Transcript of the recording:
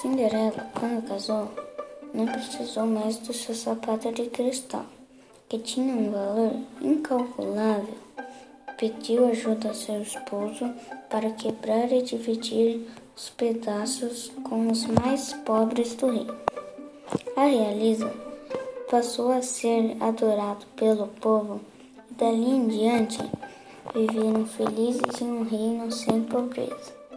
Cinderela, quando casou, não precisou mais do seu sapato de cristal, que tinha um valor incalculável. Pediu ajuda a seu esposo para quebrar e dividir os pedaços com os mais pobres do reino. A realeza passou a ser adorado pelo povo e dali em diante viveram felizes em um reino sem pobreza.